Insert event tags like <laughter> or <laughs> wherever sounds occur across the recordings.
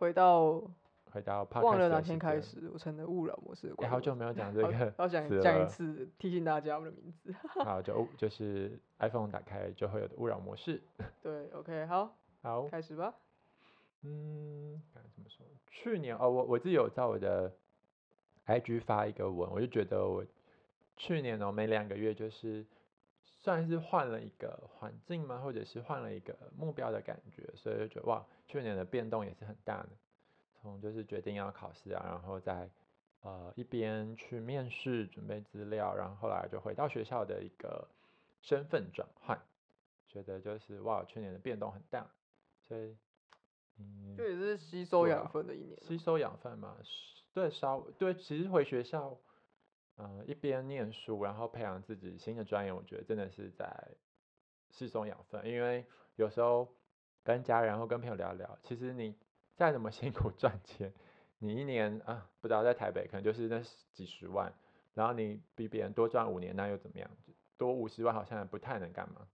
回到回到忘了哪？天开始，我成了勿扰模式的哎、好久没有讲这个要讲讲一次，提醒大家我的名字。<laughs> 好，就就是 iPhone 打开就会有的勿扰模式。<laughs> 对，OK，好，好，开始吧。嗯，该怎么说？去年哦，我我自己有在我的 IG 发一个文，我就觉得我去年哦，每两个月就是算是换了一个环境吗，或者是换了一个目标的感觉，所以就觉得哇，去年的变动也是很大的。从就是决定要考试啊，然后再呃一边去面试准备资料，然后后来就回到学校的一个身份转换，觉得就是哇，去年的变动很大，所以嗯，这也是吸收养分的一年啊。吸收养分嘛，是对，稍对，其实回学校，嗯、一边念书，然后培养自己新的专业，我觉得真的是在吸收养分，因为有时候跟家人或跟朋友聊聊，其实你再怎么辛苦赚钱，你一年啊，不知道在台北可能就是那十几十万，然后你比别人多赚五年，那又怎么样？多五十万好像也不太能干嘛，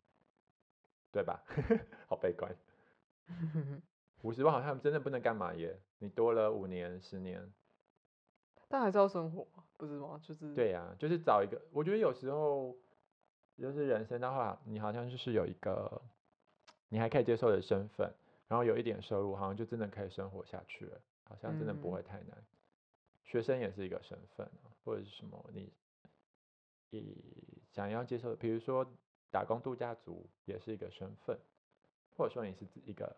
对吧？<laughs> 好悲观。<laughs> 五十万好像真的不能干嘛耶，你多了五年、十年，但还是要生活啊，不是吗？就是对呀、就是找一个，我觉得有时候就是人生的话，你好像就是有一个你还可以接受的身份，然后有一点收入，好像就真的可以生活下去了，好像真的不嗯会太难。学生也是一个身份啊，或者是什么你你想要接受的，比如说打工度假族也是一个身份，或者说你是自一个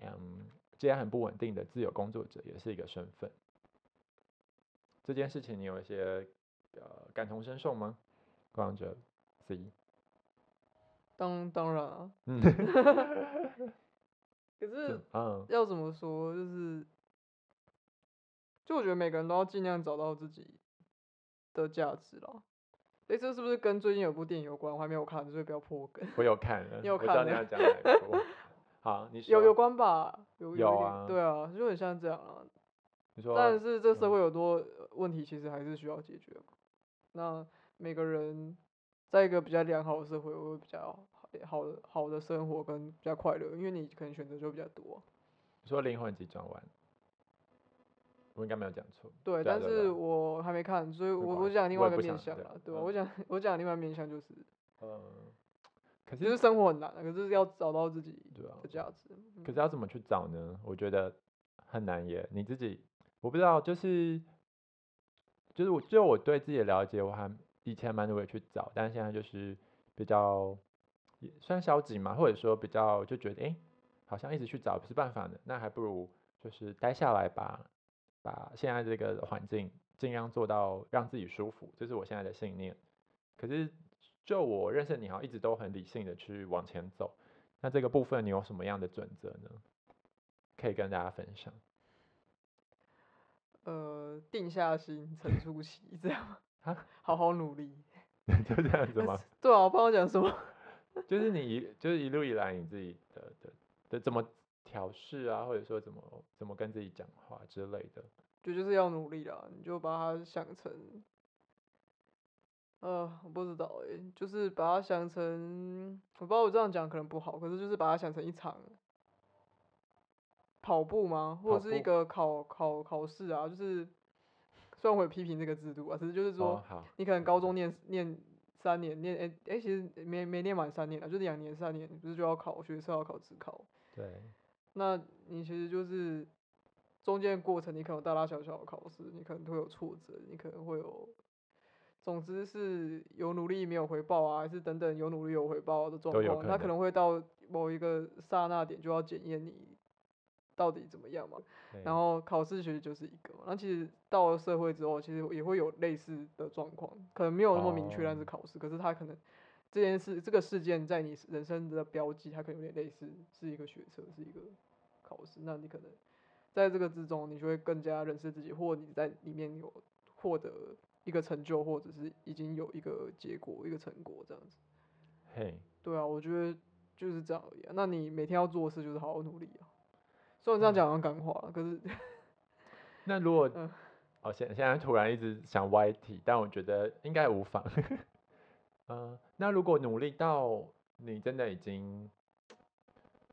嗯，既然很不稳定的自由工作者，也是一个身份。这件事情你有一些呃感同身受吗？光着 C，当当然啊，嗯，<laughs> 可是嗯要怎么说，就是，就我觉得每个人都要尽量找到自己的价值啦。诶，这是不是跟最近有部电影有关？我还没有看，所以不要破梗。我有看了，你有我知道看你要讲哪部。好，你说有有关吧？有有对啊，就很像这样啊。你说，但是这社嗯会有多呃问题，其实还是需要解决嘛。那每个人在一个比较良好的社会，会比较好好的好的生活跟比较快乐，因为你可能选择就比较多。你说灵魂急转弯，我应该没有讲错。对，但是我还没看，所以我我讲另外一个面向了，对吧？嗯我讲我讲另外一个面向就是，嗯，可就是是生活很难啊，可是要找到自己的价值。可是要怎么去找呢？我觉得很难耶。你自己，我不知道，就是就是我就我对自己的了解，我还以前蛮努力去找，但是现在就是比较也算消极嘛，或者说比较就觉得，诶，好像一直去找不是办法的，那还不如就是待下来吧，把现在这个环境尽量做到让自己舒服，这是我现在的信念。可是就我认识你，好像一直都很理性的去往前走。那这个部分你有什么样的准则呢？可以跟大家分享。呃，定下心，沉住气，这样 <laughs> 啊 <laughs> 好好努力。<laughs> 就这样子吗？对啊，我不知道讲什么。就是你一就是一路以来你自己的的的怎么调试啊，或者说怎么怎么跟自己讲话之类的。就就是要努力啦，你就把它想成，呃，我不知道诶、就是把它想成，我不知道我这样讲可能不好，可是就是把它想成一场跑步吗？或者是一个考考考试啊？就是虽然我有批评这个制度啊，只是就是说，哦、你可能高中念念三年，念诶诶、其实没没念满三年啊，就两年三年，你不是就要考学测要考职考？对，那你其实就是中间过程，你可能大大小小的考试，你可能都会有挫折，你可能会有，总之是有努力没有回报啊，还是等等有努力有回报的状况，他可能会到某一个刹那点就要检验你到底怎么样嘛。然后考试其实就是一个嘛，那其实到了社会之后，其实也会有类似的状况，可能没有那么明确，但是哦考试，可是他可能这件事这个事件在你人生的标记，它可能有点类似是一个学车，是一个考试，那你可能在这个之中，你就会更加认识自己，或你在里面有获得一个成就，或者是已经有一个结果、一个成果这样子。嘿，对啊，我觉得就是这样而已、啊。那你每天要做的事就是好好努力啊。虽然这样讲好像干话了，可是 <laughs> 那如果嗯哦，现现在突然一直想歪题，但我觉得应该无妨。嗯、那如果努力到你真的已经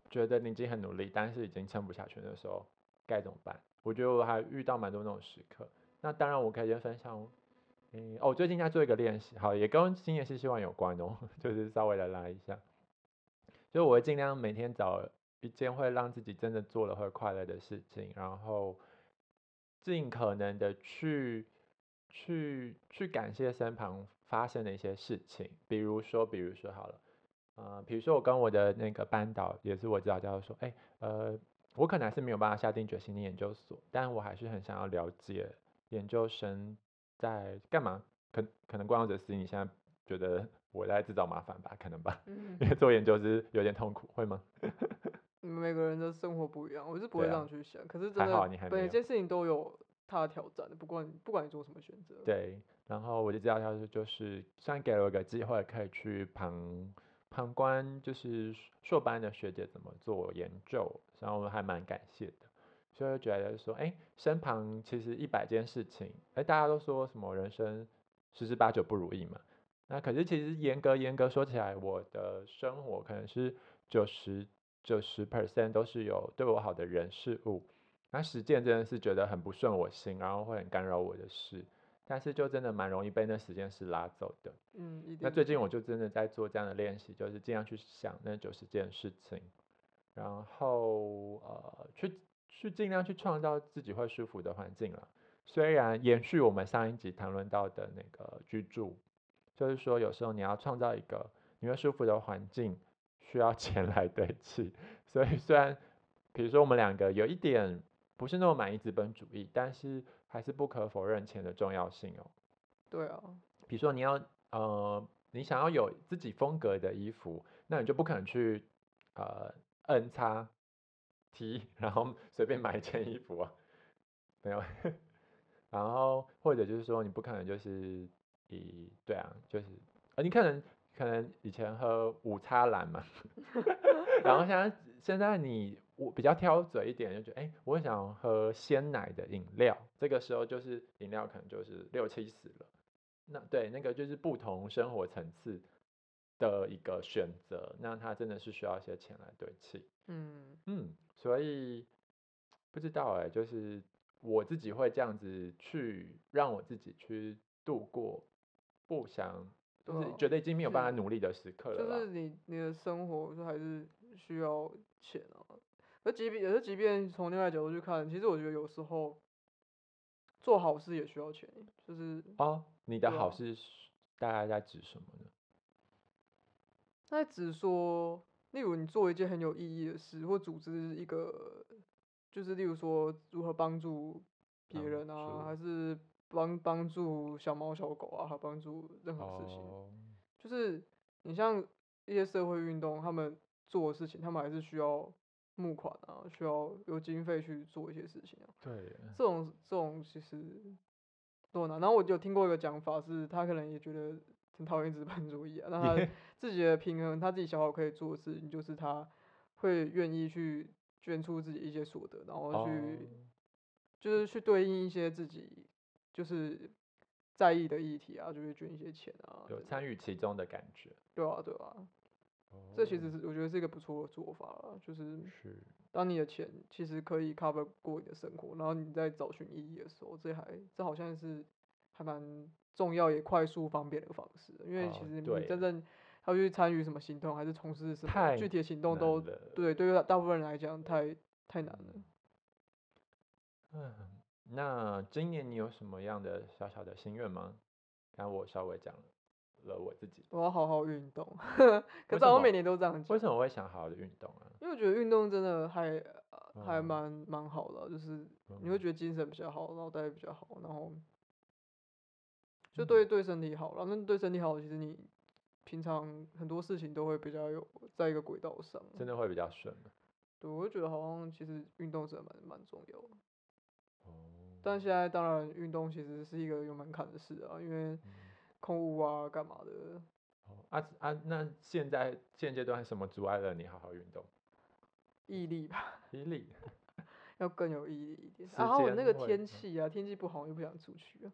觉得你已经很努力，但是已经撑不下去的时候，该怎么办？我觉得我还遇到蛮多那种时刻。那当然，我可以先分享，嗯，哦，最近在做一个练习，好，也跟新年新希望有关哦，<laughs> 就是稍微的拉一下，就我会尽量每天找一件会让自己真的做了会快乐的事情，然后尽可能的去去去感谢身旁发生的一些事情，比如说，比如说好了，呃，比如说我跟我的那个班导，也是我指导教授说，哎，呃，我可能还是没有办法下定决心念研究所，但我还是很想要了解。研究生在干嘛？可可能观望者是你现在觉得我在制造麻烦吧？可能吧，因为做研究是有点痛苦，会吗？每个人的生活不一样，我是不会这样去想。可是真的，每件事情都有它的挑战的，不管不管你做什么选择。对，然后我就知道他是就是，虽然给了我一个机会，可以去旁旁观，就是硕班的学姐怎么做研究，然后我还蛮感谢的。就会觉得说，哎，身旁其实一百件事情，哎，大家都说什么人生十之八九不如意嘛。那可是其实严格严格说起来，我的生活可能是九十九十 percent 都是有对我好的人事物。那实践真的是觉得很不顺我心，然后会很干扰我的事。但是就真的蛮容易被那十件事拉走的。嗯，那最近我就真的在做这样的练习，就是尽量去想那九十件事情，然后呃去。去尽量去创造自己会舒服的环境了。虽然延续我们上一集谈论到的那个居住，就是说有时候你要创造一个你会舒服的环境，需要钱来堆砌。<laughs> 所以虽然比如说我们两个有一点不是那么满意资本主义，但是还是不可否认钱的重要性哦。对啊，比如说你要呃你想要有自己风格的衣服，那你就不可能去呃 N 叉。T，然后随便买一件衣服啊，没有，<laughs> 然后或者就是说你不可能就是以对啊，就是呃你可能可能以前喝五叉蓝嘛，<laughs> 然后现在现在你我比较挑嘴一点，就觉得哎，我想喝鲜奶的饮料，这个时候就是饮料可能就是六七十了，那对那个就是不同生活层次的一个选择，那它真的是需要一些钱来堆砌，嗯。嗯。所以不知道哎，就是我自己会这样子去让我自己去度过不想，就是觉得已经没有办法努力的时刻了。就是你你的生活就还是需要钱啊。而即便也是即便从另外角度去看，其实我觉得有时候做好事也需要钱。就是哦，你的好事大概在指什么呢？在指说。例如，你做一件很有意义的事，或组织一个，就是例如说如何帮助别人啊，还是帮帮助小猫小狗啊，还帮助任何事情，就是你像一些社会运动，他们做的事情，他们还是需要募款啊，需要有经费去做一些事情啊。对，这种这种其实多难。然后我就听过一个讲法，是他可能也觉得。很讨厌资本主义啊，那他 <laughs> 自己的平衡，他自己小好可以做的事情，就是他会愿意去捐出自己一些所得，然后去就是去对应一些自己就是在意的议题啊，就会捐一些钱啊，有参与其中的感觉。对啊，对啊，这其实是我觉得是一个不错的做法啊，就是当你的钱其实可以 cover 过你的生活，然后你在找寻意义的时候，这还这好像是还蛮。重要也快速方便的方式，因为其实你真正要去参与什么行动，还是从事什么具体的行动，都对对于大部分人来讲太太难了。嗯，那今年你有什么样的小小的心愿吗？刚我稍微讲了我自己，我要好好运动。<laughs> 可是我每年都这样讲。为什么我会想好好的运动啊？因为我觉得运动真的还还蛮蛮好的，就是你会觉得精神比较好，脑袋比较好，然后。就对对身体好了，那对身体好，其实你平常很多事情都会比较有在一个轨道上，真的会比较顺。对，我就觉得好像其实运动真的蛮蛮重要的。哦。但现在当然运动其实是一个有门槛的事啊，因为空屋啊干嘛的。哦啊啊！那现在现阶段什么阻碍了你好好运动？毅力吧。毅力。<laughs> 要更有毅力一点，然后那个天气啊，天气不好又不想出去啊。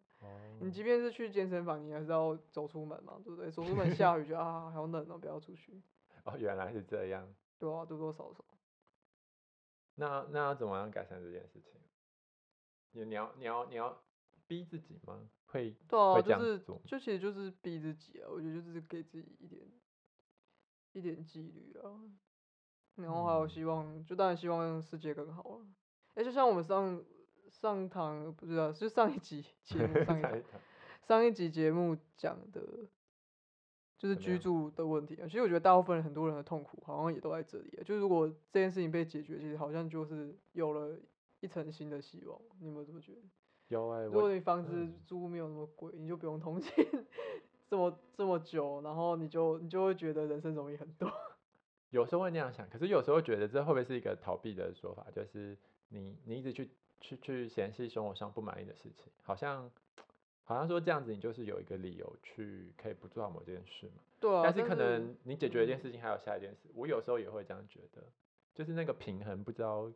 你即便是去健身房，你还是要走出门嘛，对不对？走出门 <laughs> 下雨就啊，好冷哦，不要出去。哦，原来是这样。对啊，多多少少。那那要怎么样改善这件事情？你你要你要你要逼自己吗？会对啊，就是？就其实就是逼自己啊，我觉得就是给自己一点一点纪律啊，然后还有嗯希望，就当然希望世界更好啊。哎、就像我们上上堂不知道，就上一集 <laughs> 节目上一上一集节目讲的，就是居住的问题啊。其实我觉得大部分人很多人的痛苦好像也都在这里啊。就是如果这件事情被解决，其实好像就是有了一层新的希望。你有没有这么觉得？有哎、如果你房子嗯租没有那么贵，你就不用通勤 <laughs> 这么这么久，然后你就你就会觉得人生容易很多。<laughs> 有时候会那样想，可是有时候觉得这会不会是一个逃避的说法？就是你你一直去去去嫌弃生活上不满意的事情，好像好像说这样子你就是有一个理由去可以不做好某件事嘛。对啊，但是可能你解决一件嗯事情，还有下一件事。我有时候也会这样觉得，就是那个平衡不知道，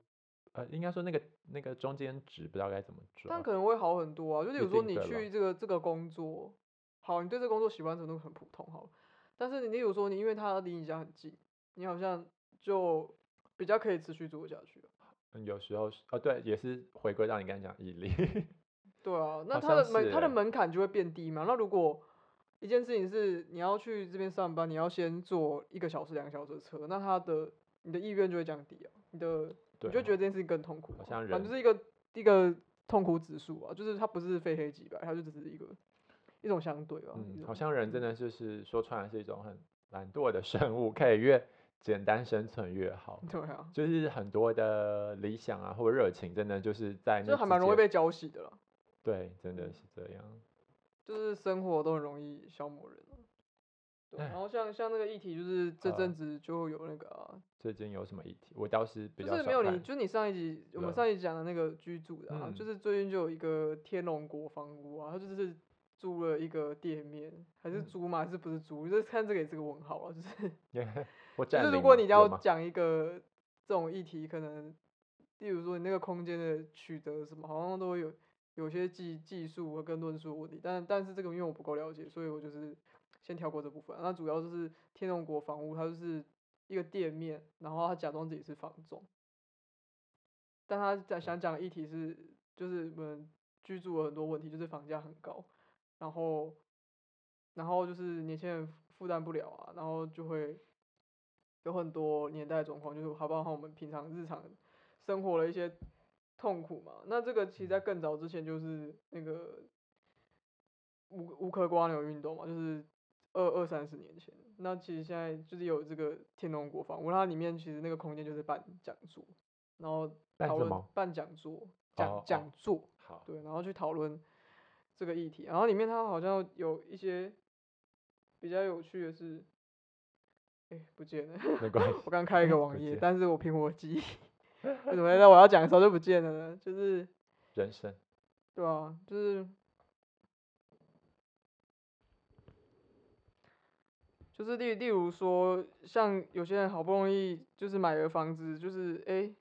呃，应该说那个那个中间值不知道该怎么抓但。可能会好很多啊。就例一如说你去这个这个工作，好，你对这个工作喜欢程度很普通，好，但是你例如说你因为它离你家很近，你好像就比较可以持续做下去有时候是哦，对，也是回归到你刚才讲毅力。<laughs> 对啊，那好它的门它的欸门槛就会变低嘛。那如果一件事情是你要去这边上班，你要先坐一个小时、两个小时的车，那它的你的意愿就会降低啊，你的对你就觉得哦这件事情更痛苦啊、好像人反正就是一个一个痛苦指数啊，就是它不是非黑即白，它就只是一个一种相对啊。嗯，好像人真的就是说穿了是一种很懒惰的生物，可以越简单生存越好。对啊，就是很多的理想啊或热情，真的就是在那就还蛮容易被浇熄的啦，对，真的嗯是这样。就是生活都很容易消磨人然后像像那个议题，就是这呃阵子就有那个啊，最近有什么议题？我倒是比就是没有你，就是你上一集我们上一集讲的那个居住的啊，嗯就是最近就有一个天龙国房屋啊，他就是租了一个店面，还是嗯租吗？还是不是租？就是看这个也是个问号啊，就是 <laughs> 我就是如果你要讲一个这种议题，可能例如说你那个空间的取得什么，好像都会有有些技技术跟论述的问题，但但是这个因为我不够了解，所以我就是先跳过这部分。那主要就是天龙国房屋，它就是一个店面，然后他假装自己是房仲，但他在想讲的议题是，就是我们居住有很多问题，就是房价很高，然后然后就是年轻人负担不了啊，然后就会有很多年代的状况，就是还包括我们平常日常生活的一些痛苦嘛。那这个其实在更早之前就是那个乌乌克瓜牛运动嘛，就是二二三十年前。那其实现在就是有这个天龙国房屋，它里面其实那个空间就是办讲座，然后讨论办讲座，哦讲哦讲座，好，对，然后去讨论这个议题，然后里面它好像有一些比较有趣的是，哎、不见了，没关系。我刚开一个不网页，但是我凭我记忆，<laughs> 为什么在我要讲的时候就不见了呢？就是人生对啊，就是就是例例如说，像有些人好不容易就是买了房子，就是哎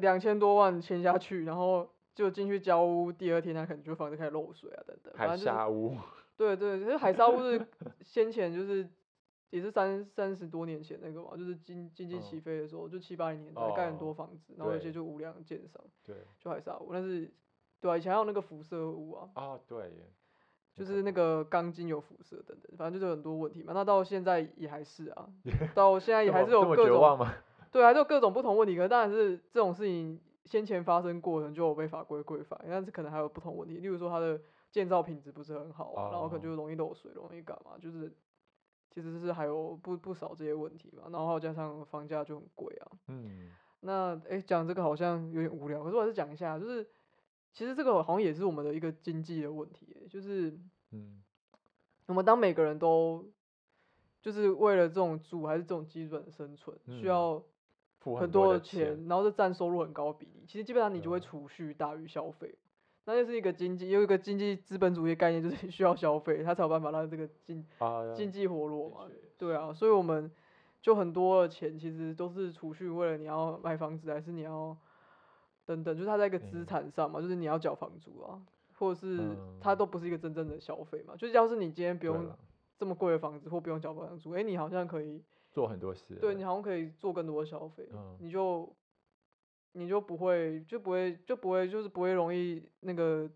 两千多万签下去，然后就进去交屋，第二天他可能就房子开始漏水啊等等，反海正就是沙屋，对 <laughs> 对，其实海沙屋是先前就是也是三三十多年前那个嘛，就是经经济嗯。起飞的时候，就七八零年代盖很多哦房子，然后有些就无良建商，对，就海沙屋，但是对啊，以前还有那个辐射屋啊，哦对耶，就是那个钢筋有辐射等等，反正就是很多问题嘛。那到现在也还是啊，<laughs> 到现在也还是有各种？<laughs> 对，还是有各种不同问题。可是当然是这种事情先前发生过，可能就有被法规规范，但是可能还有不同问题，例如说它的建造品质不是很好啊，然后可能就容易漏水，容易干嘛，就是其实是还有不不少这些问题嘛。然后加上房价就很贵啊。嗯，那诶，讲这个好像有点无聊，可是我还是讲一下，就是其实这个好像也是我们的一个经济的问题欸，就是嗯，我们当每个人都就是为了这种住还是这种基本生存，需嗯要很多的钱，，然后这占收入很高的比例，其实基本上你就会嗯。储蓄大于消费，那就是一个经济，有一个经济资本主义的概念，就是 <laughs> 需要消费，它才有办法让这个经啊，经济活络嘛。对啊，所以我们就很多的钱其实都是储蓄，为了你要买房子，还是你要等等，就是它在一个资嗯。产上嘛，就是你要缴房租啊，或者是它嗯。都不是一个真正的消费嘛。就是要是你今天不用这么贵的房子，或不用缴房租，哎，你好像可以，做很多事，对你好像可以做更多的消费，嗯。你就你就不会就不会就不会就是不会容易那个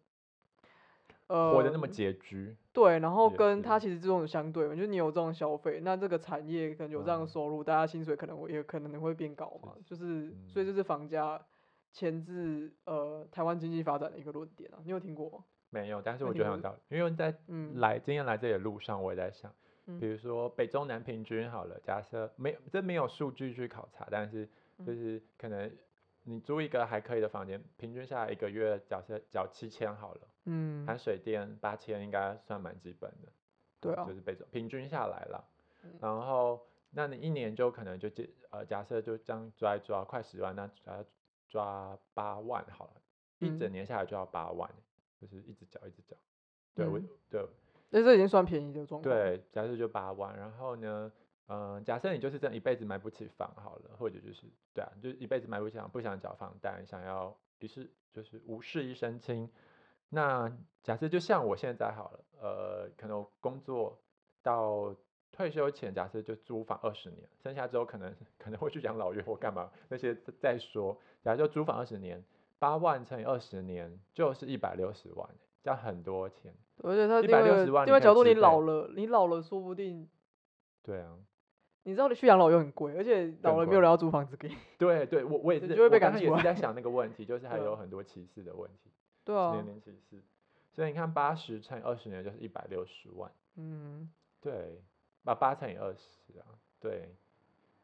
呃活得那么拮据，对，然后跟他其实这种相对嘛，就是你有这种消费，那这个产业可能有这样的嗯。收入，大家薪水可能会也可能会变高嘛，就是所以这嗯。是房价牵制呃台湾经济发展的一个论点啊，你有听过吗？没有，但是我觉得很有道理，因为在嗯。来今天来这里的路上，我也在想，嗯。比如说北中南平均好了，假设没有这没有数据去考察，但是就嗯是可能你租一个还可以的房间，平均下来一个月假设缴七千好了，嗯，含水电八千应该算蛮基本的，对啊就，是北中平均下来了嗯，然后那你一年就可能就接呃假设就这样抓一抓快十万，那抓抓八万好了，一整嗯年下来就要八万，就是一直缴一直缴。对，我嗯对那这已经算便宜的状况。，对，假设就八万，然后呢，嗯、假设你就是这样一辈子买不起房好了，或者就是对啊，就一辈子买不起房，不想缴房贷，想要一是就是无事一身轻。那假设就像我现在好了，呃，可能我工作到退休前，假设就租房二十年，剩下之后可能可能会去养老院或干嘛那些再再说。假如就租房二十年，八万乘以二十年就是一百六十万，这样很多钱。而且它另160外万你可以另外角度，你老了，你老了说不定，对啊。你知道你去养老院很贵，而且老了没有人要租房子给你。对对，我我也是，就会被我刚刚赶出来也是在想那个问题，就 <laughs> 是还有很多歧视的问题，对啊年，龄歧视。所以你看，八十乘以二十年就是一百六十万，嗯，对，把八乘以二十啊，对。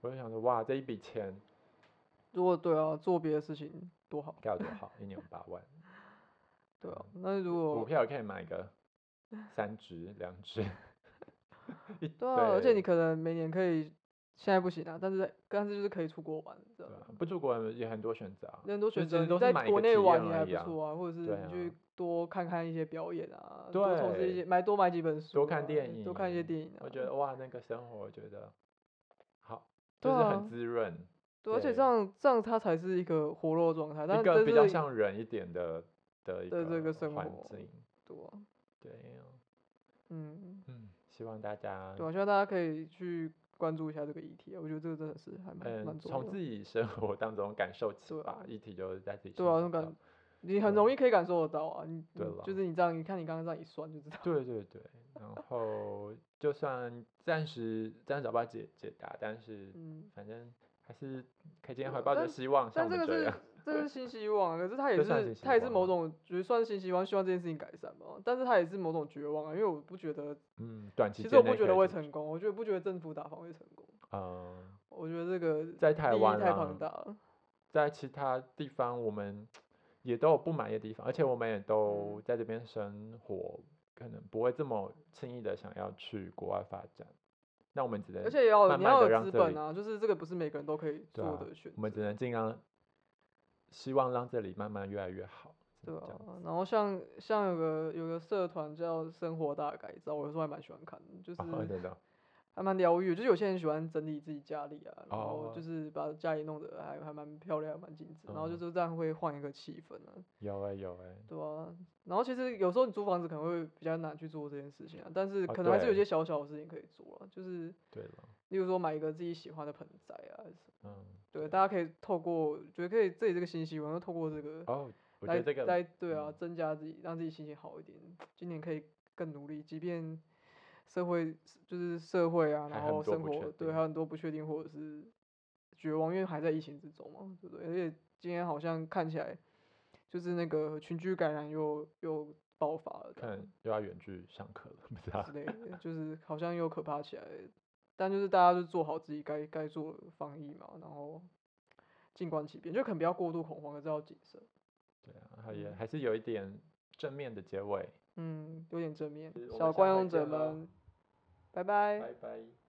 我就想说，哇，这一笔钱如果对啊，做别的事情多好，该有多好，一年八万，对啊。那如果股票也可以买个三只、两只。<laughs> <laughs> 一对啊，而且你可能每年可以，现在不行啊，但是但是就是可以出国玩，知道吗对啊？不出国也很多选择啊，很多选择，你在国内玩也还不错啊，或者是你去啊多看看一些表演啊，多从事一些买多买几本书啊，多看电影多看一些影电影啊。我觉得哇，那个生活我觉得好，对就是很啊滋润。对，而且对这样这样它才是一个活络状态，但一个比较像人一点的的一的这个生环活境，对啊，对呀，嗯，嗯，希望大家对啊，希望大家可以去关注一下这个议题啊，我觉得这个真的是还蛮蛮嗯重要的。从自己生活当中感受启对啊发，议题就是在自己对啊，那感你很容易可以感受得到啊，你对了就是你这样，你看你刚刚这样一算就知道。对对对，然后就算暂时暂时找不到解解答，但是嗯，反正还是可以今天怀抱着希望，像我们这样，这是新希望啊，可是他也是他也是某种，觉得算是新希望，希望这件事情改善嘛。但是他也是某种绝望啊，因为我不觉得，嗯，短期其实我不觉得会成功，我觉得不觉得政府打房会成功，嗯，我觉得这个在台湾啦太庞大了。<laughs> 在其他地方我们也都有不满意的地方，而且我们也都嗯在这边生活，可能不会这么轻易的想要去国外发展。那我们只能，而且也要你要有资本啊，就是这个不是每个人都可以做的选择。我们只能尽量希望让这里慢慢越来越好。只对啊，然后像像有个有个社团叫生活大改造，我有时候还蛮喜欢看的，就是还蛮疗愈的。就是有些人喜欢整理自己家里啊，然后哦就是把家里弄得还还蛮漂亮、蛮精致，然后就嗯是这样会换一个气氛啊，有哎、有哎、对啊。然后其实有时候你租房子可能会比较难去做这件事情啊，但是哦可能还是有些小小的事情可以做啊，就是对了，例如说买一个自己喜欢的盆栽啊，还是嗯，对，大家可以透过觉得可以自己这个新希望，透过这个哦，我觉来得这个来对啊，嗯增加自己，让自己心情好一点。今年可以更努力，即便社会就是社会啊，然后生活对还有很多不确定或者是绝望，因为还在疫情之中嘛，对不对？而且今天好像看起来就是那个群居感染又又爆发了，看又要远距上课了，不知道之。类的，就是好像又可怕起来了。但就是大家就做好自己该该做的防疫嘛，然后静观其变，就可能不要过度恐慌，可是要谨慎。对啊，也嗯还是有一点正面的结尾。嗯，有点正面小观众者们，拜拜。拜拜。